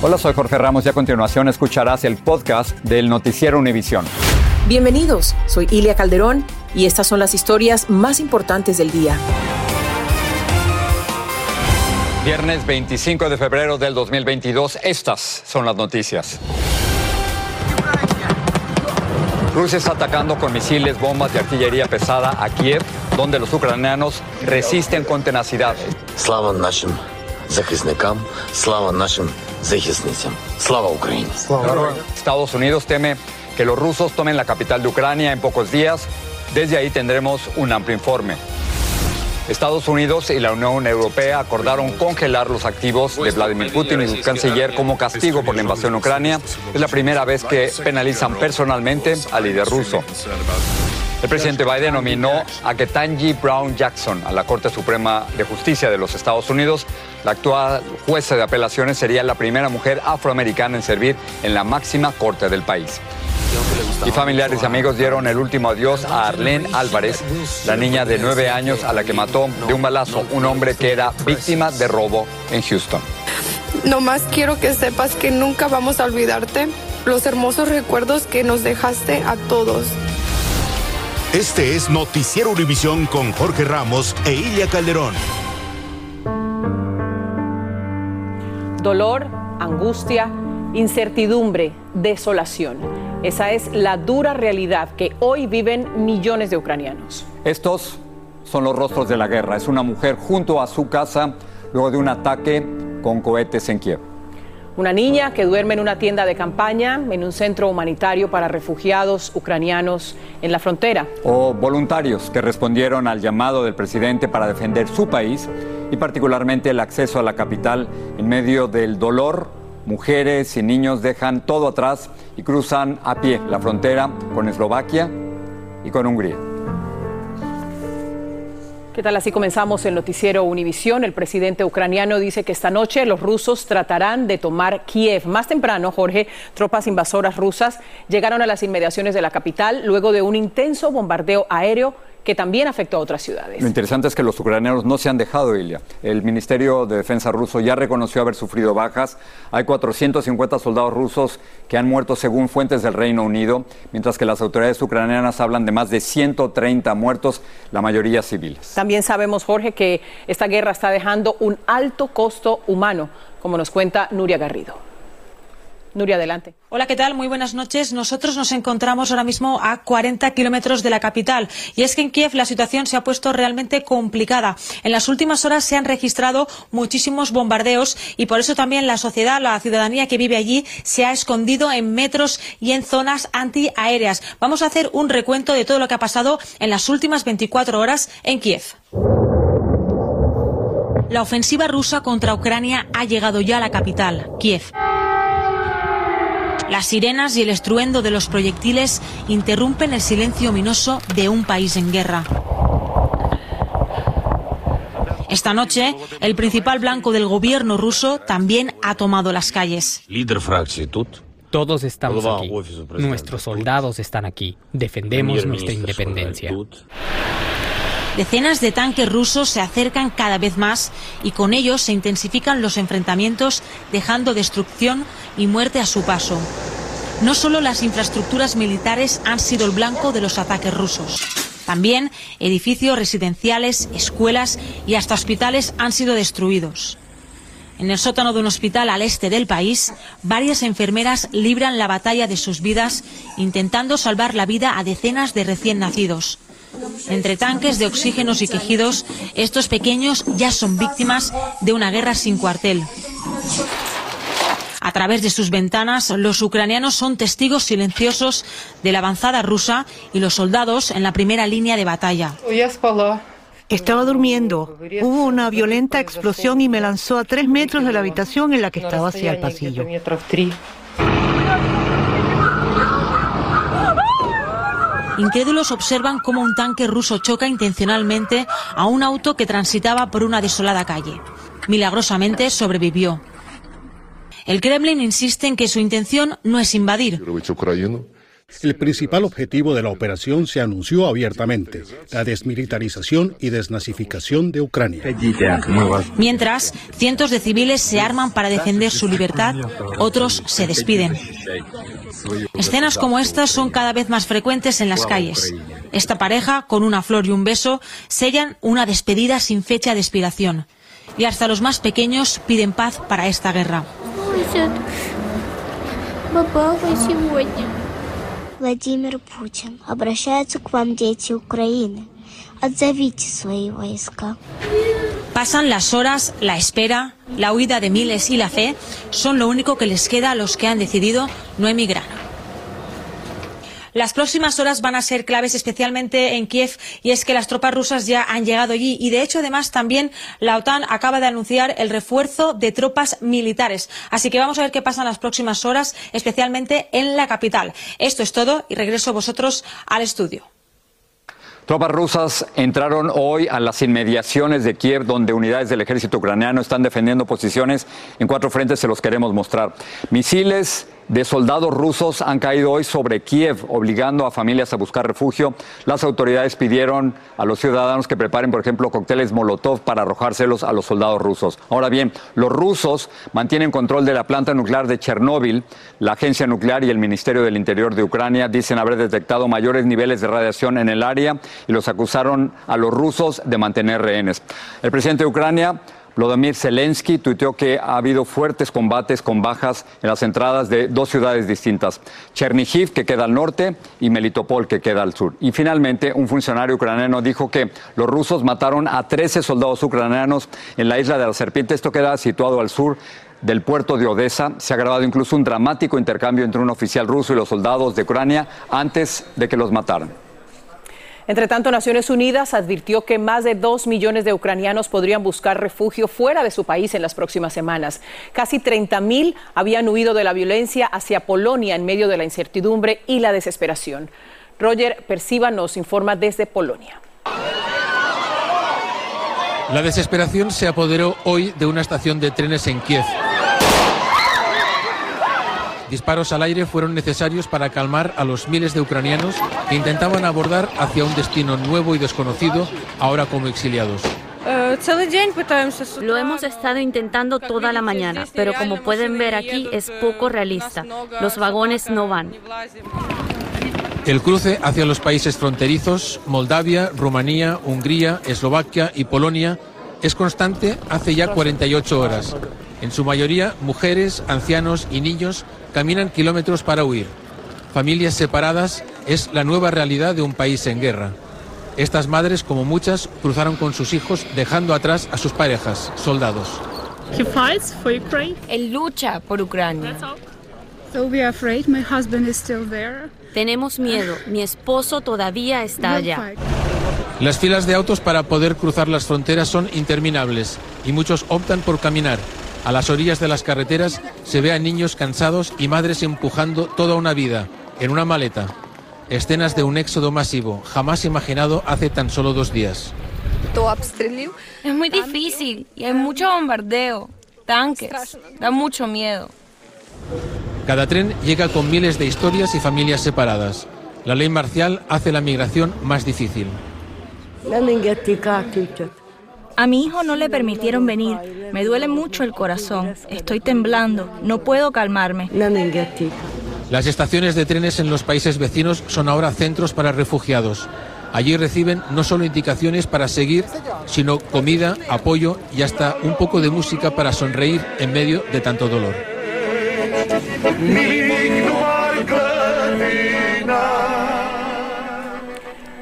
Hola, soy Jorge Ramos y a continuación escucharás el podcast del Noticiero Univisión. Bienvenidos, soy Ilia Calderón y estas son las historias más importantes del día. Viernes 25 de febrero del 2022, estas son las noticias. Rusia está atacando con misiles, bombas y artillería pesada a Kiev, donde los ucranianos resisten con tenacidad. Slava нашим захисникам, слава нашим захисницям. Слава Україні. Estados Unidos teme que los rusos tomen la capital de Ucrania en pocos días. Desde ahí tendremos un amplio informe. Estados Unidos y la Unión Europea acordaron congelar los activos de Vladimir Putin y su canciller como castigo por la invasión a Ucrania. Es la primera vez que penalizan personalmente al líder ruso. El presidente Biden nominó a Ketanji Brown Jackson a la Corte Suprema de Justicia de los Estados Unidos. La actual jueza de apelaciones sería la primera mujer afroamericana en servir en la máxima corte del país. Y familiares y amigos dieron el último adiós a Arlene Álvarez, la niña de nueve años a la que mató de un balazo un hombre que era víctima de robo en Houston. Nomás quiero que sepas que nunca vamos a olvidarte los hermosos recuerdos que nos dejaste a todos. Este es Noticiero Univisión con Jorge Ramos e Ilia Calderón. Dolor, angustia, incertidumbre, desolación. Esa es la dura realidad que hoy viven millones de ucranianos. Estos son los rostros de la guerra. Es una mujer junto a su casa luego de un ataque con cohetes en Kiev. Una niña que duerme en una tienda de campaña en un centro humanitario para refugiados ucranianos en la frontera. O voluntarios que respondieron al llamado del presidente para defender su país y particularmente el acceso a la capital en medio del dolor. Mujeres y niños dejan todo atrás y cruzan a pie la frontera con Eslovaquia y con Hungría. ¿Qué tal? Así comenzamos el noticiero Univisión. El presidente ucraniano dice que esta noche los rusos tratarán de tomar Kiev. Más temprano, Jorge, tropas invasoras rusas llegaron a las inmediaciones de la capital luego de un intenso bombardeo aéreo que también afectó a otras ciudades. Lo interesante es que los ucranianos no se han dejado, Ilia. El Ministerio de Defensa ruso ya reconoció haber sufrido bajas. Hay 450 soldados rusos que han muerto según fuentes del Reino Unido, mientras que las autoridades ucranianas hablan de más de 130 muertos, la mayoría civiles. También sabemos, Jorge, que esta guerra está dejando un alto costo humano, como nos cuenta Nuria Garrido. Nuria, adelante. Hola, ¿qué tal? Muy buenas noches. Nosotros nos encontramos ahora mismo a 40 kilómetros de la capital. Y es que en Kiev la situación se ha puesto realmente complicada. En las últimas horas se han registrado muchísimos bombardeos y por eso también la sociedad, la ciudadanía que vive allí, se ha escondido en metros y en zonas antiaéreas. Vamos a hacer un recuento de todo lo que ha pasado en las últimas 24 horas en Kiev. La ofensiva rusa contra Ucrania ha llegado ya a la capital, Kiev. Las sirenas y el estruendo de los proyectiles interrumpen el silencio ominoso de un país en guerra. Esta noche, el principal blanco del gobierno ruso también ha tomado las calles. Todos estamos aquí. Nuestros soldados están aquí. Defendemos nuestra independencia. Decenas de tanques rusos se acercan cada vez más y con ellos se intensifican los enfrentamientos, dejando destrucción y muerte a su paso. No solo las infraestructuras militares han sido el blanco de los ataques rusos. También edificios residenciales, escuelas y hasta hospitales han sido destruidos. En el sótano de un hospital al este del país, varias enfermeras libran la batalla de sus vidas intentando salvar la vida a decenas de recién nacidos. Entre tanques de oxígenos y quejidos, estos pequeños ya son víctimas de una guerra sin cuartel. A través de sus ventanas, los ucranianos son testigos silenciosos de la avanzada rusa y los soldados en la primera línea de batalla. Estaba durmiendo. Hubo una violenta explosión y me lanzó a tres metros de la habitación en la que estaba hacia el pasillo. Incrédulos observan cómo un tanque ruso choca intencionalmente a un auto que transitaba por una desolada calle. Milagrosamente sobrevivió. El Kremlin insiste en que su intención no es invadir. El principal objetivo de la operación se anunció abiertamente, la desmilitarización y desnazificación de Ucrania. Mientras, cientos de civiles se arman para defender su libertad, otros se despiden. Escenas como estas son cada vez más frecuentes en las calles. Esta pareja, con una flor y un beso, sellan una despedida sin fecha de expiración. Y hasta los más pequeños piden paz para esta guerra. Vladimir Putin, обращаются к вам дети Украины. Отзовите свои войска. Pasan las horas, la espera, la huida de miles y la fe son lo único que les queda a los que han decidido no emigrar. Las próximas horas van a ser claves especialmente en Kiev y es que las tropas rusas ya han llegado allí y de hecho además también la OTAN acaba de anunciar el refuerzo de tropas militares. Así que vamos a ver qué pasa en las próximas horas, especialmente en la capital. Esto es todo y regreso vosotros al estudio. Tropas rusas entraron hoy a las inmediaciones de Kiev, donde unidades del ejército ucraniano están defendiendo posiciones en cuatro frentes, se los queremos mostrar. Misiles de soldados rusos han caído hoy sobre Kiev, obligando a familias a buscar refugio. Las autoridades pidieron a los ciudadanos que preparen, por ejemplo, cócteles Molotov para arrojárselos a los soldados rusos. Ahora bien, los rusos mantienen control de la planta nuclear de Chernóbil. La agencia nuclear y el Ministerio del Interior de Ucrania dicen haber detectado mayores niveles de radiación en el área y los acusaron a los rusos de mantener rehenes. El presidente de Ucrania Vladimir Zelensky tuiteó que ha habido fuertes combates con bajas en las entradas de dos ciudades distintas, Chernihiv, que queda al norte, y Melitopol, que queda al sur. Y finalmente, un funcionario ucraniano dijo que los rusos mataron a 13 soldados ucranianos en la isla de la Serpiente. Esto queda situado al sur del puerto de Odessa. Se ha grabado incluso un dramático intercambio entre un oficial ruso y los soldados de Ucrania antes de que los mataran. Entre tanto, Naciones Unidas advirtió que más de dos millones de ucranianos podrían buscar refugio fuera de su país en las próximas semanas. Casi 30 mil habían huido de la violencia hacia Polonia en medio de la incertidumbre y la desesperación. Roger Persiva nos informa desde Polonia. La desesperación se apoderó hoy de una estación de trenes en Kiev. Disparos al aire fueron necesarios para calmar a los miles de ucranianos que intentaban abordar hacia un destino nuevo y desconocido, ahora como exiliados. Lo hemos estado intentando toda la mañana, pero como pueden ver aquí es poco realista. Los vagones no van. El cruce hacia los países fronterizos, Moldavia, Rumanía, Hungría, Eslovaquia y Polonia, es constante hace ya 48 horas. En su mayoría, mujeres, ancianos y niños caminan kilómetros para huir. Familias separadas es la nueva realidad de un país en guerra. Estas madres, como muchas, cruzaron con sus hijos dejando atrás a sus parejas, soldados. Él lucha por Ucrania. Tenemos miedo. Mi esposo todavía está allá. Las filas de autos para poder cruzar las fronteras son interminables y muchos optan por caminar. A las orillas de las carreteras se ve a niños cansados y madres empujando toda una vida en una maleta. Escenas de un éxodo masivo, jamás imaginado hace tan solo dos días. Es muy difícil y hay mucho bombardeo, tanques, da mucho miedo. Cada tren llega con miles de historias y familias separadas. La ley marcial hace la migración más difícil. A mi hijo no le permitieron venir. Me duele mucho el corazón. Estoy temblando. No puedo calmarme. Las estaciones de trenes en los países vecinos son ahora centros para refugiados. Allí reciben no solo indicaciones para seguir, sino comida, apoyo y hasta un poco de música para sonreír en medio de tanto dolor.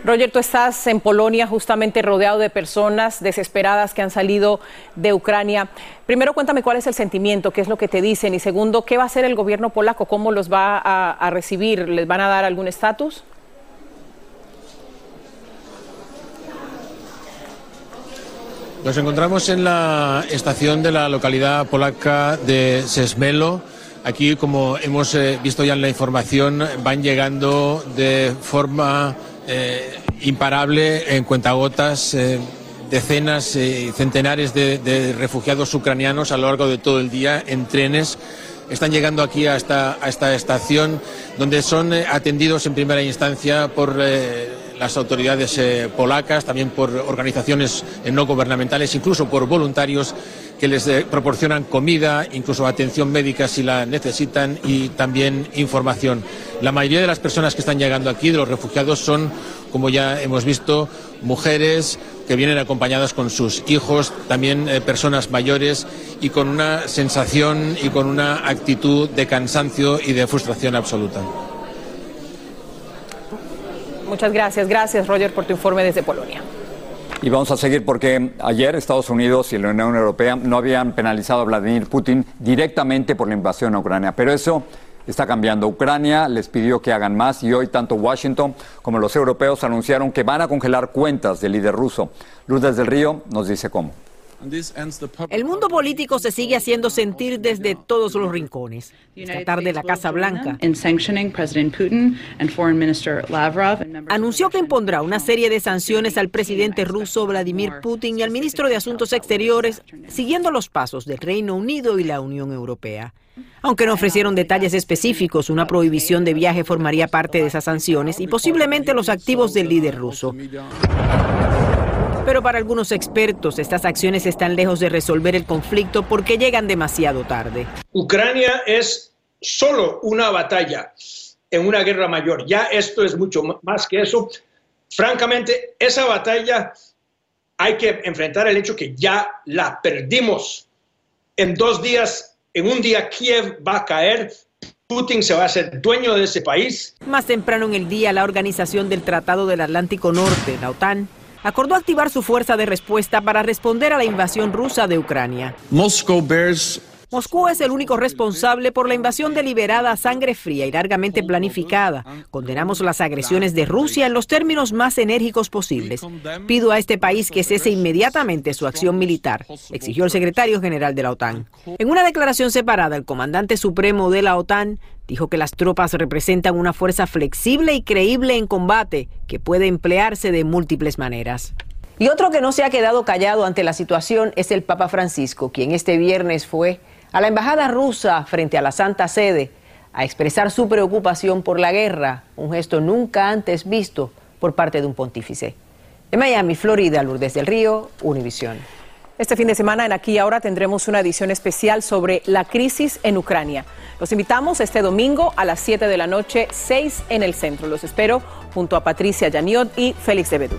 Roger, tú estás en Polonia justamente rodeado de personas desesperadas que han salido de Ucrania. Primero, cuéntame cuál es el sentimiento, qué es lo que te dicen y segundo, ¿qué va a hacer el gobierno polaco? ¿Cómo los va a, recibir? ¿Les van a dar algún estatus? Nos encontramos en la estación de la localidad polaca de Sesmelo. Aquí, como hemos eh, visto ya en la información, van llegando de forma eh, imparable en cuentagotas eh, decenas y centenares de, refugiados ucranianos a lo largo de todo el día en trenes. Están llegando aquí a esta, a esta estación donde son eh, atendidos en primera instancia por eh, las autoridades eh, polacas, también por organizaciones no gubernamentales, incluso por voluntarios que les proporcionan comida, incluso atención médica si la necesitan y también información. La mayoría de las personas que están llegando aquí, de los refugiados, son, como ya hemos visto, mujeres, que vienen acompañadas con sus hijos, también eh, personas mayores y con una sensación y con una actitud de cansancio y de frustración absoluta. Muchas gracias, gracias Roger por tu informe desde Polonia. Y vamos a seguir porque ayer Estados Unidos y la Unión Europea no habían penalizado a Vladimir Putin directamente por la invasión a Ucrania, pero eso está cambiando. Ucrania les pidió que hagan más y hoy tanto Washington como los europeos anunciaron que van a congelar cuentas del líder ruso. Lourdes del Río nos dice cómo. El mundo político se sigue haciendo sentir desde todos los rincones. Esta tarde la Casa Blanca anunció que impondrá una serie de sanciones al presidente ruso Vladimir Putin y al ministro de Asuntos Exteriores, siguiendo los pasos del Reino Unido y la Unión Europea. Aunque no ofrecieron detalles específicos, una prohibición de viaje formaría parte de esas sanciones y posiblemente los activos del líder ruso. Pero para algunos expertos, estas acciones están lejos de resolver el conflicto porque llegan demasiado tarde. Ucrania es solo una batalla en una guerra mayor. Ya esto es mucho más que eso. Francamente, esa batalla hay que enfrentar el hecho que ya la perdimos. En dos días en un día Kiev va a caer, Putin se va a hacer dueño de ese país. Más temprano en el día, la Organización del Tratado del Atlántico Norte, la OTAN, acordó activar su fuerza de respuesta para responder a la invasión rusa de Ucrania. Bears Moscú es el único responsable por la invasión deliberada a sangre fría y largamente planificada. Condenamos las agresiones de Rusia en los términos más enérgicos posibles. Pido a este país que cese inmediatamente su acción militar, exigió el secretario general de la OTAN. En una declaración separada, el comandante supremo de la OTAN dijo que las tropas representan una fuerza flexible y creíble en combate que puede emplearse de múltiples maneras. Y otro que no se ha quedado callado ante la situación es el Papa Francisco, quien este viernes fue a la embajada rusa frente a la Santa Sede a expresar su preocupación por la guerra, un gesto nunca antes visto por parte de un pontífice. En Miami, Florida, Lourdes del Río, Univisión. Este fin de semana en Aquí y Ahora tendremos una edición especial sobre la crisis en Ucrania. Los invitamos este domingo a las 7 de la noche, 6 en el centro. Los espero junto a Patricia Yaniot y Félix de Bedú.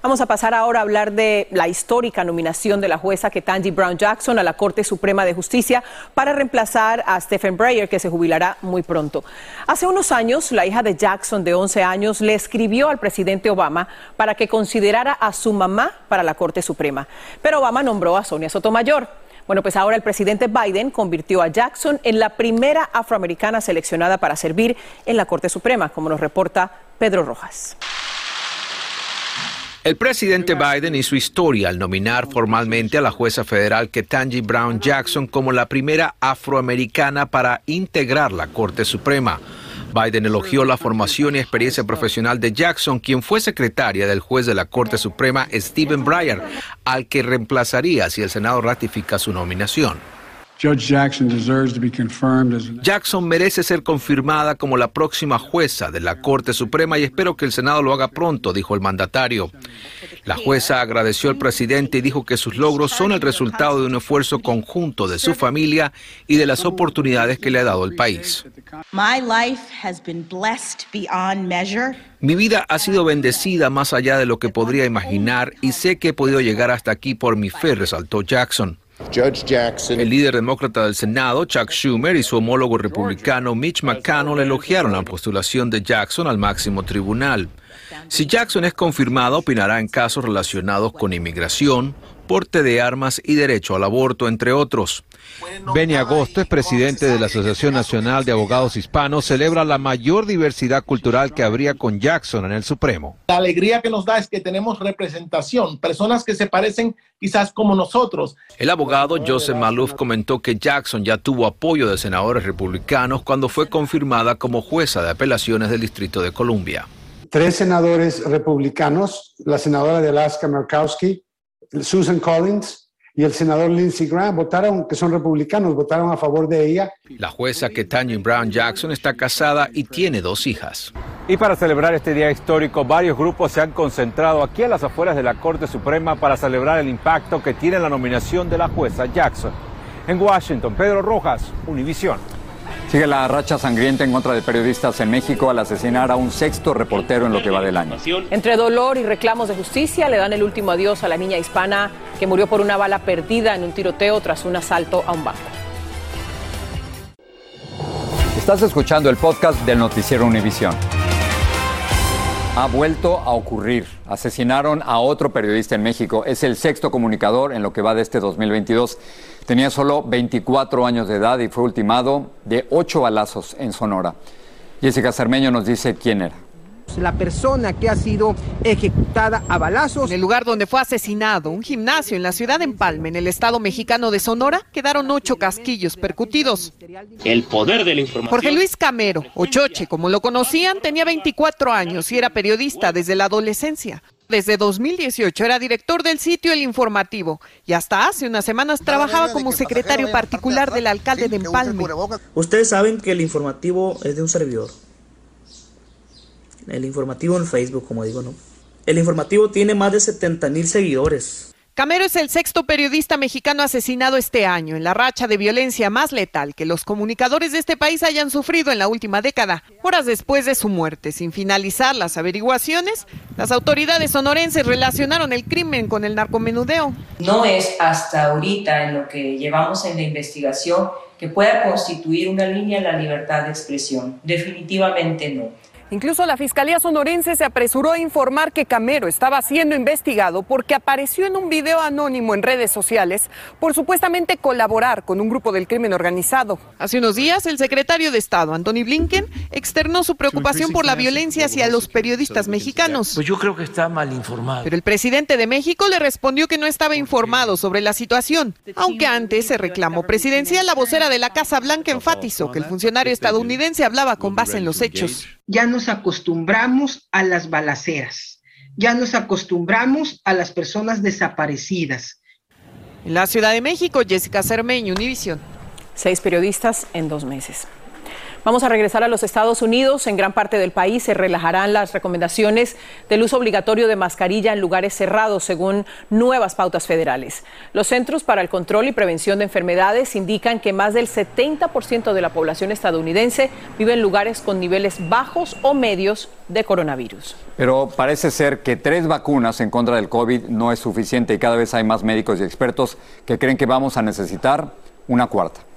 Vamos a pasar ahora a hablar de la histórica nominación de la jueza Ketanji Brown Jackson a la Corte Suprema de Justicia para reemplazar a Stephen Breyer, que se jubilará muy pronto. Hace unos años, la hija de Jackson, de 11 años, le escribió al presidente Obama para que considerara a su mamá para la Corte Suprema. Pero Obama nombró a Sonia Sotomayor. Bueno, pues ahora el presidente Biden convirtió a Jackson en la primera afroamericana seleccionada para servir en la Corte Suprema, como nos reporta Pedro Rojas. El presidente Biden hizo historia al nominar formalmente a la jueza federal Ketanji Brown Jackson como la primera afroamericana para integrar la Corte Suprema. Biden elogió la formación y experiencia profesional de Jackson, quien fue secretaria del juez de la Corte Suprema Stephen Breyer, al que reemplazaría si el Senado ratifica su nominación. Jackson merece ser confirmada como la próxima jueza de la Corte Suprema y espero que el Senado lo haga pronto, dijo el mandatario. La jueza agradeció al presidente y dijo que sus logros son el resultado de un esfuerzo conjunto de su familia y de las oportunidades que le ha dado el país. Mi vida ha sido bendecida más allá de lo que podría imaginar y sé que he podido llegar hasta aquí por mi fe, resaltó Jackson. El líder demócrata del Senado, Chuck Schumer, y su homólogo republicano Mitch McConnell elogiaron la postulación de Jackson al máximo tribunal. Si Jackson es confirmado, opinará en casos relacionados con inmigración, porte de armas y derecho al aborto, entre otros. Benny Agosto es presidente de la Asociación Nacional de Abogados Hispanos, celebra la mayor diversidad cultural que habría con Jackson en el Supremo. La alegría que nos da es que tenemos representación, personas que se parecen quizás como nosotros. El abogado Joseph Malouf comentó que Jackson ya tuvo apoyo de senadores republicanos cuando fue confirmada como jueza de apelaciones del Distrito de Columbia. Tres senadores republicanos, la senadora de Alaska Murkowski, Susan Collins y el senador Lindsey Graham votaron, que son republicanos, votaron a favor de ella. La jueza Ketanji Brown Jackson está casada y tiene dos hijas. Y para celebrar este día histórico, varios grupos se han concentrado aquí a las afueras de la Corte Suprema para celebrar el impacto que tiene la nominación de la jueza Jackson. En Washington, Pedro Rojas, Univisión. Sigue la racha sangrienta en contra de periodistas en México al asesinar a un sexto reportero en lo que va del año. Entre dolor y reclamos de justicia le dan el último adiós a la niña hispana que murió por una bala perdida en un tiroteo tras un asalto a un banco. Estás escuchando el podcast del noticiero Univisión. Ha vuelto a ocurrir. Asesinaron a otro periodista en México. Es el sexto comunicador en lo que va de este 2022. Tenía solo 24 años de edad y fue ultimado de ocho balazos en Sonora. Jessica Cermeño nos dice quién era la persona que ha sido ejecutada a balazos. En el lugar donde fue asesinado, un gimnasio en la ciudad de Empalme, en el estado mexicano de Sonora, quedaron ocho casquillos percutidos. El poder de la información. Jorge Luis Camero, o Choche, como lo conocían, tenía 24 años y era periodista desde la adolescencia. Desde 2018 era director del sitio El Informativo y hasta hace unas semanas trabajaba como secretario particular del alcalde de Empalme. Ustedes saben que el informativo es de un servidor el informativo en Facebook, como digo, ¿no? El informativo tiene más de 70 mil seguidores. Camero es el sexto periodista mexicano asesinado este año en la racha de violencia más letal que los comunicadores de este país hayan sufrido en la última década. Horas después de su muerte, sin finalizar las averiguaciones, las autoridades sonorenses relacionaron el crimen con el narcomenudeo. No es hasta ahorita en lo que llevamos en la investigación que pueda constituir una línea en la libertad de expresión. Definitivamente no. Incluso la Fiscalía Sonorense se apresuró a informar que Camero estaba siendo investigado porque apareció en un video anónimo en redes sociales por supuestamente colaborar con un grupo del crimen organizado. Hace unos días, el secretario de Estado, Anthony Blinken, externó su preocupación por la violencia hacia los periodistas mexicanos. Pues yo creo que está mal informado. Pero el presidente de México le respondió que no estaba informado sobre la situación, aunque antes se reclamó presidencial, la vocera de la Casa Blanca enfatizó que el funcionario estadounidense hablaba con base en los hechos ya nos acostumbramos a las balaceras, ya nos acostumbramos a las personas desaparecidas. En la Ciudad de México, Jessica Cermeño, Univision. Seis periodistas en dos meses. Vamos a regresar a los Estados Unidos. En gran parte del país se relajarán las recomendaciones del uso obligatorio de mascarilla en lugares cerrados, según nuevas pautas federales. Los Centros para el Control y Prevención de Enfermedades indican que más del 70% de la población estadounidense vive en lugares con niveles bajos o medios de coronavirus. Pero parece ser que tres vacunas en contra del COVID no es suficiente y cada vez hay más médicos y expertos que creen que vamos a necesitar una cuarta.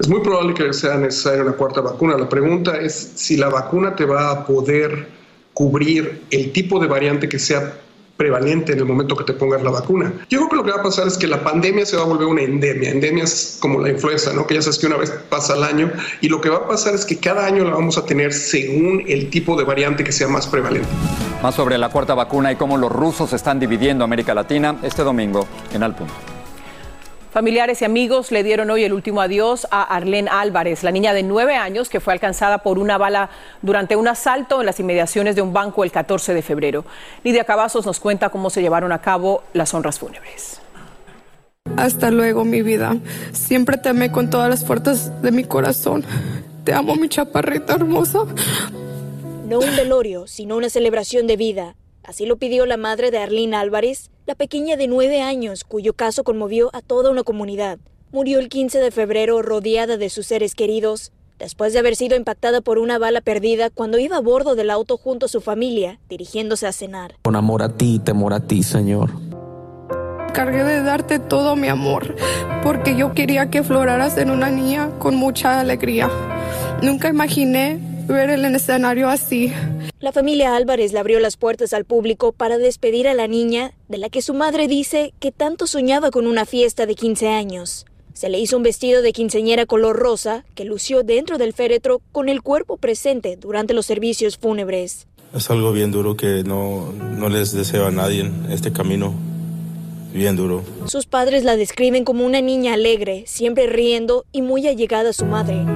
Es muy probable que sea necesaria una cuarta vacuna. La pregunta es si la vacuna te va a poder cubrir el tipo de variante que sea prevalente en el momento que te pongas la vacuna. Yo creo que lo que va a pasar es que la pandemia se va a volver una endemia. Endemia es como la influenza, ¿no? Que ya sabes que una vez pasa al año y lo que va a pasar es que cada año la vamos a tener según el tipo de variante que sea más prevalente. Más sobre la cuarta vacuna y cómo los rusos están dividiendo América Latina este domingo en Al Familiares y amigos le dieron hoy el último adiós a Arlene Álvarez, la niña de nueve años que fue alcanzada por una bala durante un asalto en las inmediaciones de un banco el 14 de febrero. Lidia Cavazos nos cuenta cómo se llevaron a cabo las honras fúnebres. Hasta luego, mi vida. Siempre te amé con todas las fuerzas de mi corazón. Te amo, mi chaparrita hermosa. No un velorio, sino una celebración de vida. Así lo pidió la madre de Arlene Álvarez, la pequeña de nueve años, cuyo caso conmovió a toda una comunidad. Murió el 15 de febrero rodeada de sus seres queridos, después de haber sido impactada por una bala perdida cuando iba a bordo del auto junto a su familia, dirigiéndose a cenar. Con amor a ti, temor a ti, Señor. Cargué de darte todo mi amor, porque yo quería que floraras en una niña con mucha alegría. Nunca imaginé ver el escenario así. La familia Álvarez le abrió las puertas al público para despedir a la niña, de la que su madre dice que tanto soñaba con una fiesta de 15 años. Se le hizo un vestido de quinceñera color rosa que lució dentro del féretro con el cuerpo presente durante los servicios fúnebres. Es algo bien duro que no, no les deseo a nadie en este camino. Bien duro. Sus padres la describen como una niña alegre, siempre riendo y muy allegada a su madre.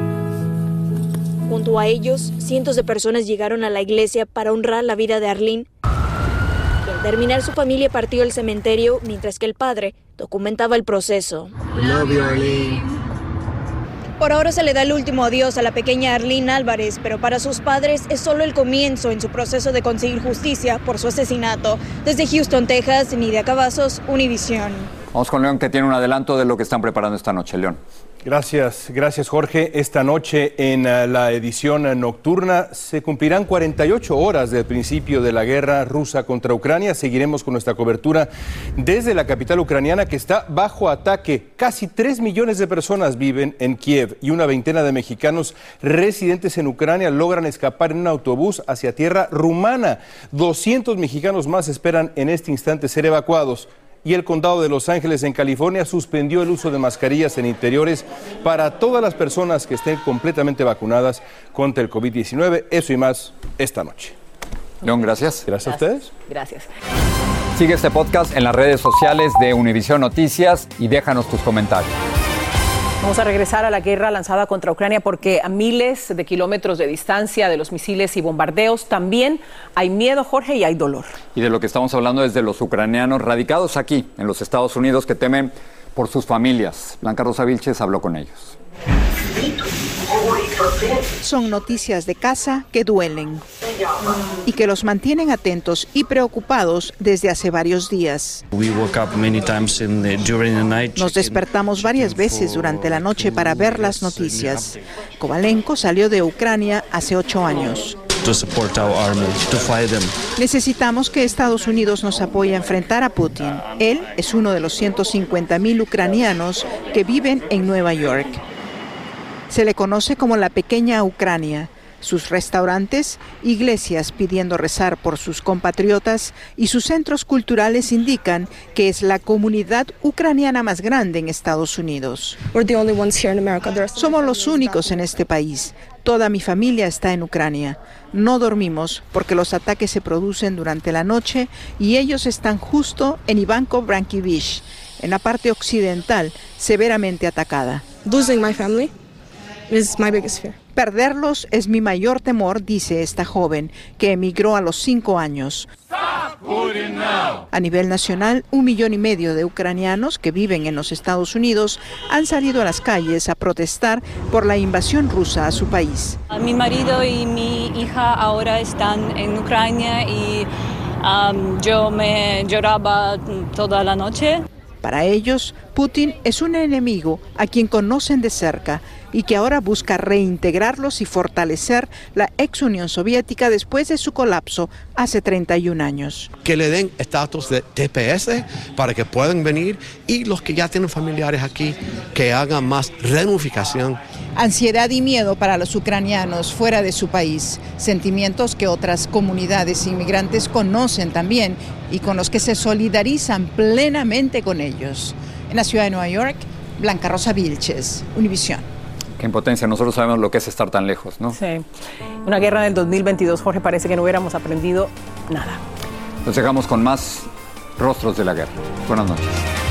Junto a ellos, cientos de personas llegaron a la iglesia para honrar la vida de Arlene, quien terminar, su familia partió el cementerio mientras que el padre documentaba el proceso. Por ahora se le da el último adiós a la pequeña Arlene Álvarez, pero para sus padres es solo el comienzo en su proceso de conseguir justicia por su asesinato. Desde Houston, Texas, Nidia Cavazos, Univisión. Vamos con León que tiene un adelanto de lo que están preparando esta noche. León. Gracias, gracias Jorge. Esta noche en eh, la edición nocturna se cumplirán 48 horas del principio de la guerra rusa contra Ucrania. Seguiremos con nuestra cobertura desde la capital ucraniana que está bajo ataque. Casi 3 millones de personas viven en Kiev y una veintena de mexicanos residentes en Ucrania logran escapar en un autobús hacia tierra rumana. 200 mexicanos más esperan en este instante ser evacuados y el condado de Los Ángeles en California suspendió el uso de mascarillas en interiores para todas las personas que estén completamente vacunadas contra el COVID-19. Eso y más esta noche. León, gracias. Gracias, a ustedes. Gracias. Sigue este podcast en las redes sociales de Univision Noticias y déjanos tus comentarios. Vamos a regresar a la guerra lanzada contra Ucrania porque a miles de kilómetros de distancia de los misiles y bombardeos también hay miedo, Jorge, y hay dolor. Y de lo que estamos hablando es de los ucranianos radicados aquí, en los Estados Unidos, que temen por sus familias. Blanca Rosa Vilches habló con ellos. Son noticias de casa que duelen y que los mantienen atentos y preocupados desde hace varios días. Nos despertamos varias veces durante la noche para ver las noticias. Kovalenko salió de Ucrania hace ocho años. Necesitamos que Estados Unidos nos apoye a enfrentar a Putin. Él es uno de los 150.000 ucranianos que viven en Nueva York. Se le conoce como la pequeña Ucrania. Sus restaurantes, iglesias pidiendo rezar por sus compatriotas y sus centros culturales indican que es la comunidad ucraniana más grande en Estados Unidos. Somos los únicos en este país. Toda mi familia está en Ucrania. No dormimos porque los ataques se producen durante la noche y ellos están justo en Ivanko Brankivich, en la parte occidental, severamente atacada. Losing my family Perderlos es mi mayor temor, dice esta joven, que emigró a los cinco años. A nivel nacional, un millón y medio de ucranianos que viven en los Estados Unidos han salido a las calles a protestar por la invasión rusa a su país. Mi marido y mi hija ahora están en Ucrania y yo me lloraba toda la noche. Para ellos, Putin es un enemigo a quien conocen de cerca y que ahora busca reintegrarlos y fortalecer la ex Unión Soviética después de su colapso hace 31 años. Que le den estatus de TPS para que puedan venir y los que ya tienen familiares aquí que hagan más reunificación. Ansiedad y miedo para los ucranianos fuera de su país, sentimientos que otras comunidades inmigrantes conocen también y con los que se solidarizan plenamente con ellos. En la ciudad de Nueva York, Blanca Rosa Vilches, Univisión impotencia. Nosotros sabemos lo que es estar tan lejos, ¿no? Sí. Una guerra del 2022, Jorge, parece que no hubiéramos aprendido nada. Nos llegamos con más rostros de la guerra. Buenas noches.